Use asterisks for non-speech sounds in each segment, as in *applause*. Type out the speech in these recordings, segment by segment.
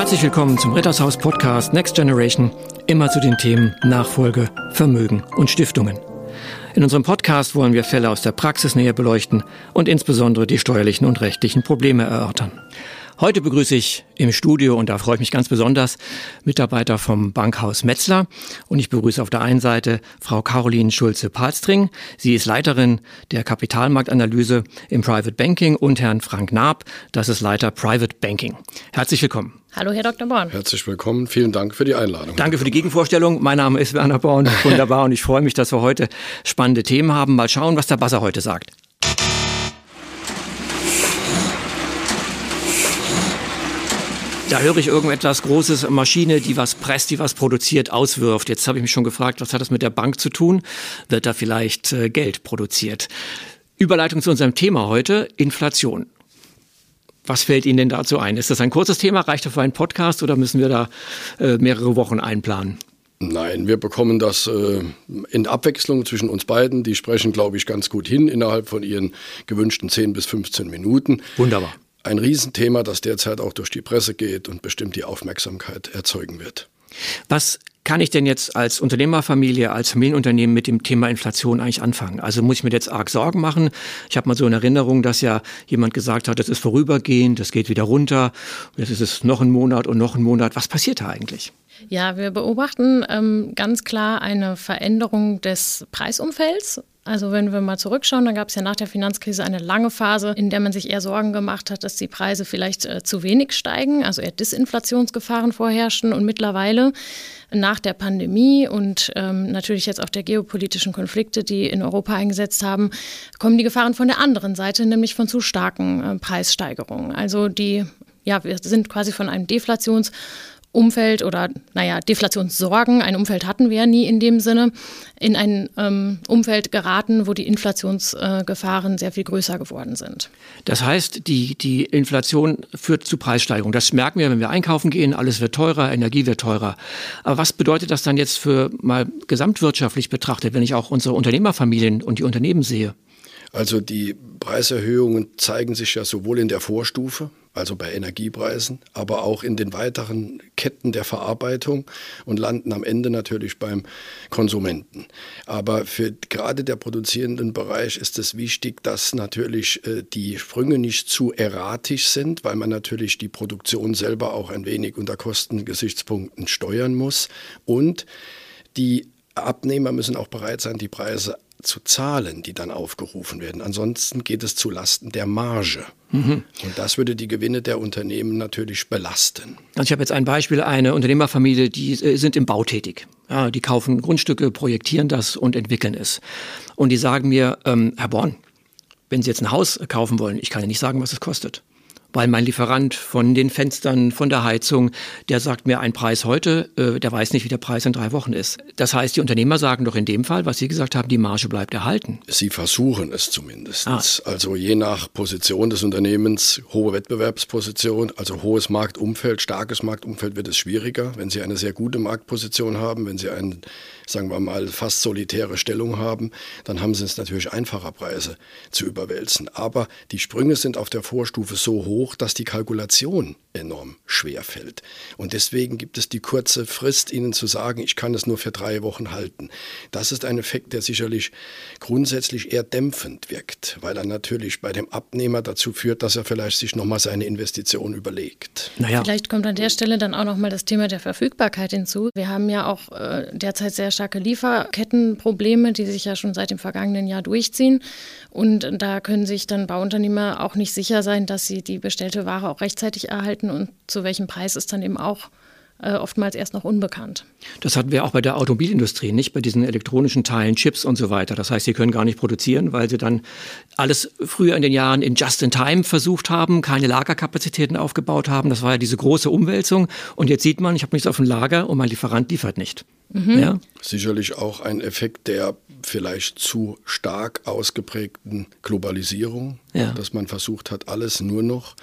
Herzlich willkommen zum Rittershaus Podcast Next Generation, immer zu den Themen Nachfolge, Vermögen und Stiftungen. In unserem Podcast wollen wir Fälle aus der Praxis näher beleuchten und insbesondere die steuerlichen und rechtlichen Probleme erörtern. Heute begrüße ich im Studio, und da freue ich mich ganz besonders, Mitarbeiter vom Bankhaus Metzler. Und ich begrüße auf der einen Seite Frau Caroline Schulze-Palstring. Sie ist Leiterin der Kapitalmarktanalyse im Private Banking und Herrn Frank Naab, das ist Leiter Private Banking. Herzlich willkommen. Hallo, Herr Dr. Born. Herzlich willkommen. Vielen Dank für die Einladung. Danke für die Gegenvorstellung. Mein Name ist Werner Born. *laughs* Wunderbar. Und ich freue mich, dass wir heute spannende Themen haben. Mal schauen, was der Buzzer heute sagt. Da höre ich irgendetwas Großes, Maschine, die was presst, die was produziert, auswirft. Jetzt habe ich mich schon gefragt, was hat das mit der Bank zu tun? Wird da vielleicht äh, Geld produziert? Überleitung zu unserem Thema heute, Inflation. Was fällt Ihnen denn dazu ein? Ist das ein kurzes Thema? Reicht das für einen Podcast oder müssen wir da äh, mehrere Wochen einplanen? Nein, wir bekommen das äh, in Abwechslung zwischen uns beiden. Die sprechen, glaube ich, ganz gut hin innerhalb von ihren gewünschten 10 bis 15 Minuten. Wunderbar ein Riesenthema, das derzeit auch durch die Presse geht und bestimmt die Aufmerksamkeit erzeugen wird. Was kann ich denn jetzt als Unternehmerfamilie, als Familienunternehmen mit dem Thema Inflation eigentlich anfangen? Also muss ich mir jetzt arg Sorgen machen? Ich habe mal so in Erinnerung, dass ja jemand gesagt hat, das ist vorübergehend, das geht wieder runter, jetzt ist es noch ein Monat und noch ein Monat. Was passiert da eigentlich? Ja, wir beobachten ähm, ganz klar eine Veränderung des Preisumfelds. Also wenn wir mal zurückschauen, dann gab es ja nach der Finanzkrise eine lange Phase, in der man sich eher Sorgen gemacht hat, dass die Preise vielleicht äh, zu wenig steigen, also eher Disinflationsgefahren vorherrschen. Und mittlerweile nach der Pandemie und ähm, natürlich jetzt auch der geopolitischen Konflikte, die in Europa eingesetzt haben, kommen die Gefahren von der anderen Seite, nämlich von zu starken äh, Preissteigerungen. Also die ja, wir sind quasi von einem Deflations- Umfeld oder, naja, Deflationssorgen, ein Umfeld hatten wir ja nie in dem Sinne, in ein ähm, Umfeld geraten, wo die Inflationsgefahren äh, sehr viel größer geworden sind. Das heißt, die, die Inflation führt zu Preissteigerungen. Das merken wir, wenn wir einkaufen gehen, alles wird teurer, Energie wird teurer. Aber was bedeutet das dann jetzt für mal gesamtwirtschaftlich betrachtet, wenn ich auch unsere Unternehmerfamilien und die Unternehmen sehe? Also die Preiserhöhungen zeigen sich ja sowohl in der Vorstufe, also bei Energiepreisen, aber auch in den weiteren Ketten der Verarbeitung und landen am Ende natürlich beim Konsumenten. Aber für gerade der produzierenden Bereich ist es wichtig, dass natürlich äh, die Sprünge nicht zu erratisch sind, weil man natürlich die Produktion selber auch ein wenig unter Kostengesichtspunkten steuern muss und die Abnehmer müssen auch bereit sein, die Preise zu zahlen, die dann aufgerufen werden. Ansonsten geht es zu Lasten der Marge. Mhm. Und das würde die Gewinne der Unternehmen natürlich belasten. Also ich habe jetzt ein Beispiel, eine Unternehmerfamilie, die äh, sind im Bau tätig. Ja, die kaufen Grundstücke, projektieren das und entwickeln es. Und die sagen mir, ähm, Herr Born, wenn Sie jetzt ein Haus kaufen wollen, ich kann ja nicht sagen, was es kostet weil mein Lieferant von den Fenstern, von der Heizung, der sagt mir einen Preis heute, äh, der weiß nicht, wie der Preis in drei Wochen ist. Das heißt, die Unternehmer sagen doch in dem Fall, was Sie gesagt haben, die Marge bleibt erhalten. Sie versuchen es zumindest. Ah. Also je nach Position des Unternehmens, hohe Wettbewerbsposition, also hohes Marktumfeld, starkes Marktumfeld wird es schwieriger. Wenn Sie eine sehr gute Marktposition haben, wenn Sie einen sagen wir mal, fast solitäre Stellung haben, dann haben sie es natürlich einfacher, Preise zu überwälzen. Aber die Sprünge sind auf der Vorstufe so hoch, dass die Kalkulation enorm schwer fällt. Und deswegen gibt es die kurze Frist, ihnen zu sagen, ich kann es nur für drei Wochen halten. Das ist ein Effekt, der sicherlich grundsätzlich eher dämpfend wirkt, weil er natürlich bei dem Abnehmer dazu führt, dass er vielleicht sich nochmal seine Investition überlegt. Naja. Vielleicht kommt an der Stelle dann auch nochmal das Thema der Verfügbarkeit hinzu. Wir haben ja auch äh, derzeit sehr starke Lieferkettenprobleme, die sich ja schon seit dem vergangenen Jahr durchziehen. Und da können sich dann Bauunternehmer auch nicht sicher sein, dass sie die bestellte Ware auch rechtzeitig erhalten und zu welchem Preis ist dann eben auch äh, oftmals erst noch unbekannt. Das hatten wir auch bei der Automobilindustrie, nicht bei diesen elektronischen Teilen, Chips und so weiter. Das heißt, sie können gar nicht produzieren, weil sie dann alles früher in den Jahren in Just-in-Time versucht haben, keine Lagerkapazitäten aufgebaut haben. Das war ja diese große Umwälzung. Und jetzt sieht man, ich habe nichts auf dem Lager und mein Lieferant liefert nicht. Mhm. Ja? Sicherlich auch ein Effekt der vielleicht zu stark ausgeprägten Globalisierung, ja. dass man versucht hat, alles nur noch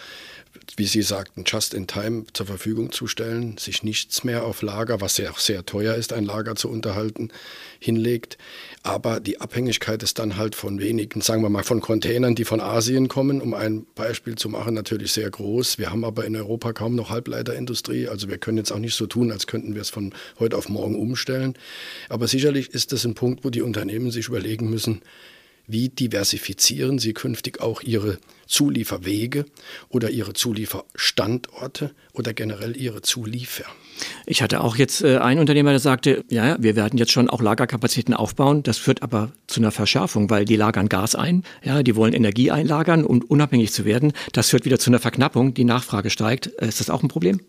wie Sie sagten, just in time zur Verfügung zu stellen, sich nichts mehr auf Lager, was ja auch sehr teuer ist, ein Lager zu unterhalten, hinlegt. Aber die Abhängigkeit ist dann halt von wenigen, sagen wir mal, von Containern, die von Asien kommen, um ein Beispiel zu machen, natürlich sehr groß. Wir haben aber in Europa kaum noch Halbleiterindustrie. Also wir können jetzt auch nicht so tun, als könnten wir es von heute auf morgen umstellen. Aber sicherlich ist das ein Punkt, wo die Unternehmen sich überlegen müssen, wie diversifizieren sie künftig auch ihre Zulieferwege oder ihre Zulieferstandorte oder generell ihre Zuliefer. Ich hatte auch jetzt äh, einen Unternehmer, der sagte, ja, wir werden jetzt schon auch Lagerkapazitäten aufbauen. Das führt aber zu einer Verschärfung, weil die lagern Gas ein, ja, die wollen Energie einlagern, um unabhängig zu werden. Das führt wieder zu einer Verknappung, die Nachfrage steigt. Äh, ist das auch ein Problem?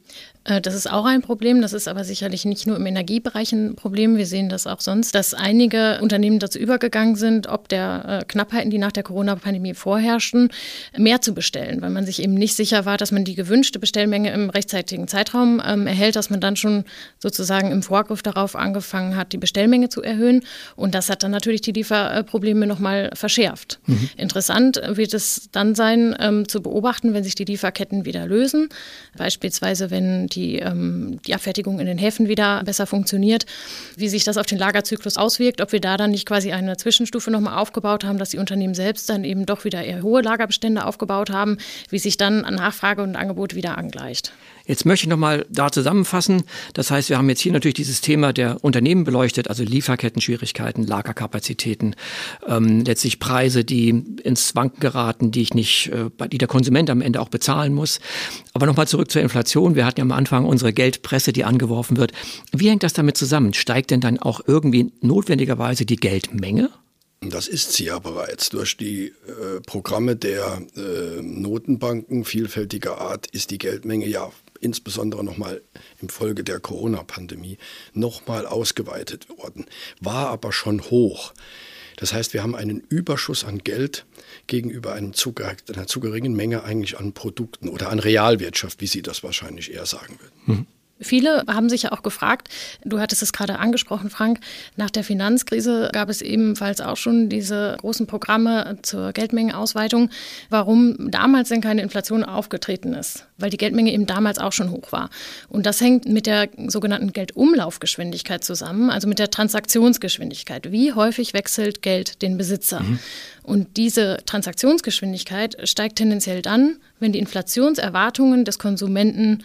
Äh, das ist auch ein Problem. Das ist aber sicherlich nicht nur im Energiebereich ein Problem. Wir sehen das auch sonst, dass einige Unternehmen dazu übergegangen sind, ob der Knappheiten, die nach der Corona-Pandemie vorherrschten, mehr zu bestellen, weil man sich eben nicht sicher war, dass man die gewünschte Bestellmenge im rechtzeitigen Zeitraum ähm, erhält, dass man dann schon sozusagen im Vorgriff darauf angefangen hat, die Bestellmenge zu erhöhen. Und das hat dann natürlich die Lieferprobleme nochmal verschärft. Mhm. Interessant wird es dann sein, ähm, zu beobachten, wenn sich die Lieferketten wieder lösen. Beispielsweise, wenn die, ähm, die Abfertigung in den Häfen wieder besser funktioniert, wie sich das auf den Lagerzyklus auswirkt, ob wir da dann nicht quasi eine Zwischenstufe nochmal aufgebaut haben, dass die Unternehmen selbst dann eben doch wieder eher hohe Lagerbestände aufgebaut haben, wie sich dann Nachfrage und Angebot wieder angleicht. Jetzt möchte ich nochmal da zusammenfassen. Das heißt, wir haben jetzt hier natürlich dieses Thema der Unternehmen beleuchtet, also Lieferketten-Schwierigkeiten, Lagerkapazitäten, ähm, letztlich Preise, die ins Wanken geraten, die ich nicht, äh, die der Konsument am Ende auch bezahlen muss. Aber nochmal zurück zur Inflation. Wir hatten ja am Anfang unsere Geldpresse, die angeworfen wird. Wie hängt das damit zusammen? Steigt denn dann auch irgendwie notwendigerweise die Geldmenge? Das ist sie ja bereits. Durch die äh, Programme der äh, Notenbanken vielfältiger Art ist die Geldmenge ja insbesondere nochmal im Folge der Corona-Pandemie nochmal ausgeweitet worden, war aber schon hoch. Das heißt, wir haben einen Überschuss an Geld gegenüber zu, einer zu geringen Menge eigentlich an Produkten oder an Realwirtschaft, wie Sie das wahrscheinlich eher sagen würden. Mhm. Viele haben sich ja auch gefragt, du hattest es gerade angesprochen, Frank, nach der Finanzkrise gab es ebenfalls auch schon diese großen Programme zur Geldmengenausweitung, warum damals denn keine Inflation aufgetreten ist, weil die Geldmenge eben damals auch schon hoch war. Und das hängt mit der sogenannten Geldumlaufgeschwindigkeit zusammen, also mit der Transaktionsgeschwindigkeit. Wie häufig wechselt Geld den Besitzer? Mhm. Und diese Transaktionsgeschwindigkeit steigt tendenziell dann, wenn die Inflationserwartungen des Konsumenten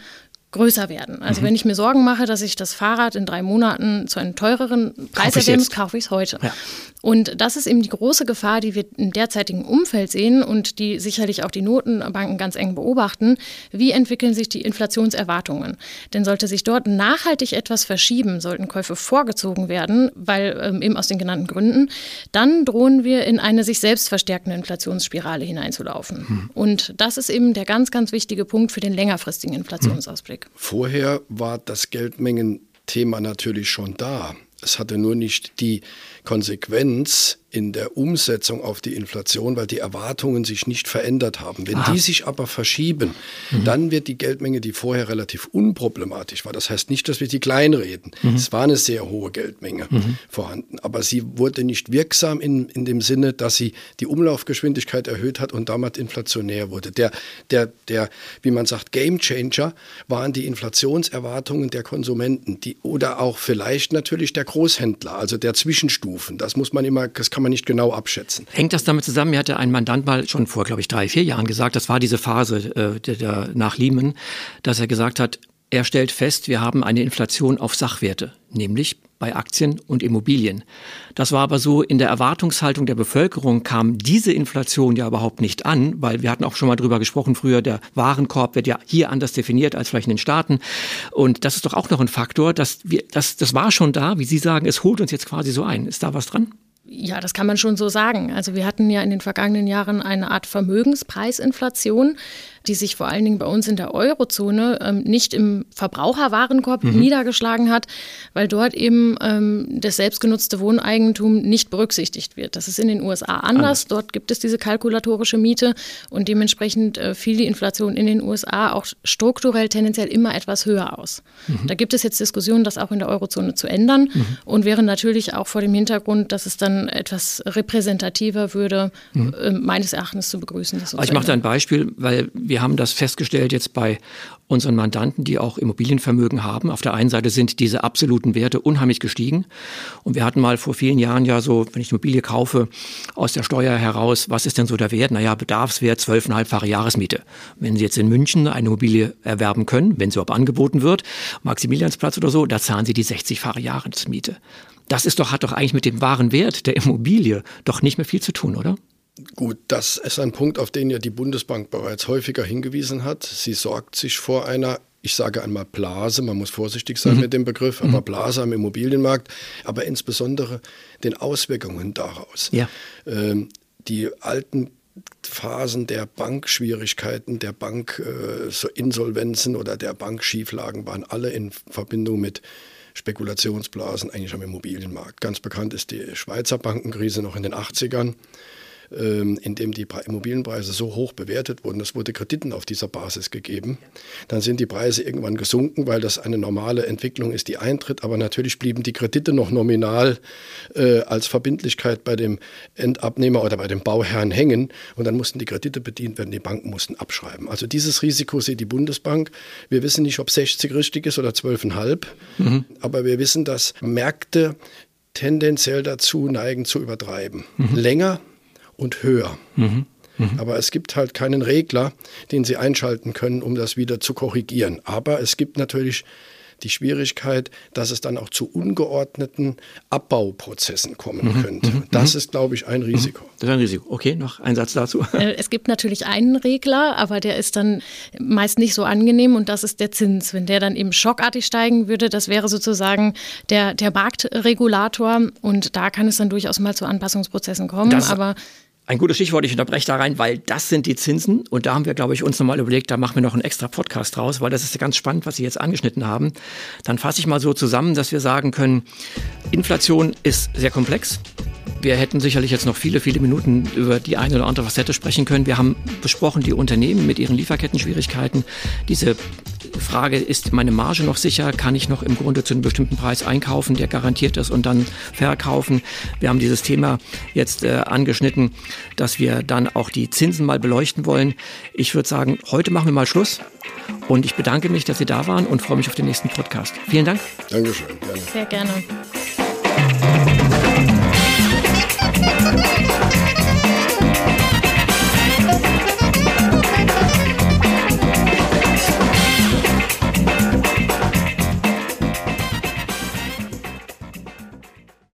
größer werden. Also mhm. wenn ich mir Sorgen mache, dass ich das Fahrrad in drei Monaten zu einem teureren Preis erlebe, kaufe ich es heute. Ja. Und das ist eben die große Gefahr, die wir im derzeitigen Umfeld sehen und die sicherlich auch die Notenbanken ganz eng beobachten. Wie entwickeln sich die Inflationserwartungen? Denn sollte sich dort nachhaltig etwas verschieben, sollten Käufe vorgezogen werden, weil ähm, eben aus den genannten Gründen, dann drohen wir in eine sich selbst verstärkende Inflationsspirale hineinzulaufen. Mhm. Und das ist eben der ganz, ganz wichtige Punkt für den längerfristigen Inflationsausblick. Vorher war das Geldmengenthema natürlich schon da. Es hatte nur nicht die Konsequenz in der Umsetzung auf die Inflation, weil die Erwartungen sich nicht verändert haben. Wenn Aha. die sich aber verschieben, mhm. dann wird die Geldmenge, die vorher relativ unproblematisch war, das heißt nicht, dass wir die kleinreden, mhm. es war eine sehr hohe Geldmenge mhm. vorhanden, aber sie wurde nicht wirksam in, in dem Sinne, dass sie die Umlaufgeschwindigkeit erhöht hat und damit inflationär wurde. Der, der, der, wie man sagt, Gamechanger waren die Inflationserwartungen der Konsumenten, die, oder auch vielleicht natürlich der Großhändler, also der Zwischenstufen. Das muss man immer, das kann man nicht genau abschätzen. Hängt das damit zusammen? Mir hatte ein Mandant mal schon vor, glaube ich, drei, vier Jahren gesagt, das war diese Phase äh, der, der, nach Lehman, dass er gesagt hat, er stellt fest, wir haben eine Inflation auf Sachwerte, nämlich bei Aktien und Immobilien. Das war aber so, in der Erwartungshaltung der Bevölkerung kam diese Inflation ja überhaupt nicht an, weil wir hatten auch schon mal drüber gesprochen früher, der Warenkorb wird ja hier anders definiert als vielleicht in den Staaten. Und das ist doch auch noch ein Faktor, dass wir, das, das war schon da, wie Sie sagen, es holt uns jetzt quasi so ein. Ist da was dran? Ja, das kann man schon so sagen. Also wir hatten ja in den vergangenen Jahren eine Art Vermögenspreisinflation. Die sich vor allen Dingen bei uns in der Eurozone ähm, nicht im Verbraucherwarenkorb mhm. niedergeschlagen hat, weil dort eben ähm, das selbstgenutzte Wohneigentum nicht berücksichtigt wird. Das ist in den USA anders. Dort gibt es diese kalkulatorische Miete und dementsprechend äh, fiel die Inflation in den USA auch strukturell tendenziell immer etwas höher aus. Mhm. Da gibt es jetzt Diskussionen, das auch in der Eurozone zu ändern mhm. und wäre natürlich auch vor dem Hintergrund, dass es dann etwas repräsentativer würde, mhm. äh, meines Erachtens zu begrüßen. Ich mache da ein Beispiel, weil wir haben das festgestellt jetzt bei unseren Mandanten, die auch Immobilienvermögen haben. Auf der einen Seite sind diese absoluten Werte unheimlich gestiegen. Und wir hatten mal vor vielen Jahren ja so, wenn ich Immobilie kaufe, aus der Steuer heraus, was ist denn so der Wert? Naja, Bedarfswert zwölfeinhalbfache Jahresmiete. Wenn Sie jetzt in München eine Immobilie erwerben können, wenn sie überhaupt angeboten wird, Maximiliansplatz oder so, da zahlen Sie die 60-fache Jahresmiete. Das ist doch, hat doch eigentlich mit dem wahren Wert der Immobilie doch nicht mehr viel zu tun, oder? Gut, das ist ein Punkt, auf den ja die Bundesbank bereits häufiger hingewiesen hat. Sie sorgt sich vor einer ich sage einmal Blase, man muss vorsichtig sein mhm. mit dem Begriff, aber mhm. Blase am Immobilienmarkt, aber insbesondere den Auswirkungen daraus. Ja. Ähm, die alten Phasen der Bankschwierigkeiten, der Bankinsolvenzen äh, oder der Bankschieflagen waren alle in Verbindung mit Spekulationsblasen eigentlich am Immobilienmarkt. Ganz bekannt ist die Schweizer Bankenkrise noch in den 80ern. Ähm, in dem die Immobilienpreise so hoch bewertet wurden, es wurde Krediten auf dieser Basis gegeben, dann sind die Preise irgendwann gesunken, weil das eine normale Entwicklung ist, die eintritt. Aber natürlich blieben die Kredite noch nominal äh, als Verbindlichkeit bei dem Endabnehmer oder bei dem Bauherrn hängen und dann mussten die Kredite bedient werden, die Banken mussten abschreiben. Also dieses Risiko sieht die Bundesbank. Wir wissen nicht, ob 60 richtig ist oder 12,5, mhm. aber wir wissen, dass Märkte tendenziell dazu neigen zu übertreiben. Mhm. Länger und höher. Mhm. Mhm. Aber es gibt halt keinen Regler, den Sie einschalten können, um das wieder zu korrigieren. Aber es gibt natürlich die Schwierigkeit, dass es dann auch zu ungeordneten Abbauprozessen kommen mhm. könnte. Mhm. Das mhm. ist, glaube ich, ein mhm. Risiko. Das ist ein Risiko. Okay, noch ein Satz dazu. Äh, es gibt natürlich einen Regler, aber der ist dann meist nicht so angenehm und das ist der Zins. Wenn der dann eben schockartig steigen würde, das wäre sozusagen der, der Marktregulator und da kann es dann durchaus mal zu Anpassungsprozessen kommen. Das aber ein gutes Stichwort, ich unterbreche da rein, weil das sind die Zinsen. Und da haben wir, glaube ich, uns nochmal überlegt, da machen wir noch einen extra Podcast draus, weil das ist ganz spannend, was Sie jetzt angeschnitten haben. Dann fasse ich mal so zusammen, dass wir sagen können, Inflation ist sehr komplex. Wir hätten sicherlich jetzt noch viele, viele Minuten über die eine oder andere Facette sprechen können. Wir haben besprochen die Unternehmen mit ihren Lieferketten-Schwierigkeiten. Diese Frage, ist meine Marge noch sicher? Kann ich noch im Grunde zu einem bestimmten Preis einkaufen, der garantiert ist und dann verkaufen? Wir haben dieses Thema jetzt äh, angeschnitten, dass wir dann auch die Zinsen mal beleuchten wollen. Ich würde sagen, heute machen wir mal Schluss. Und ich bedanke mich, dass Sie da waren und freue mich auf den nächsten Podcast. Vielen Dank. Dankeschön. Gerne. Sehr gerne.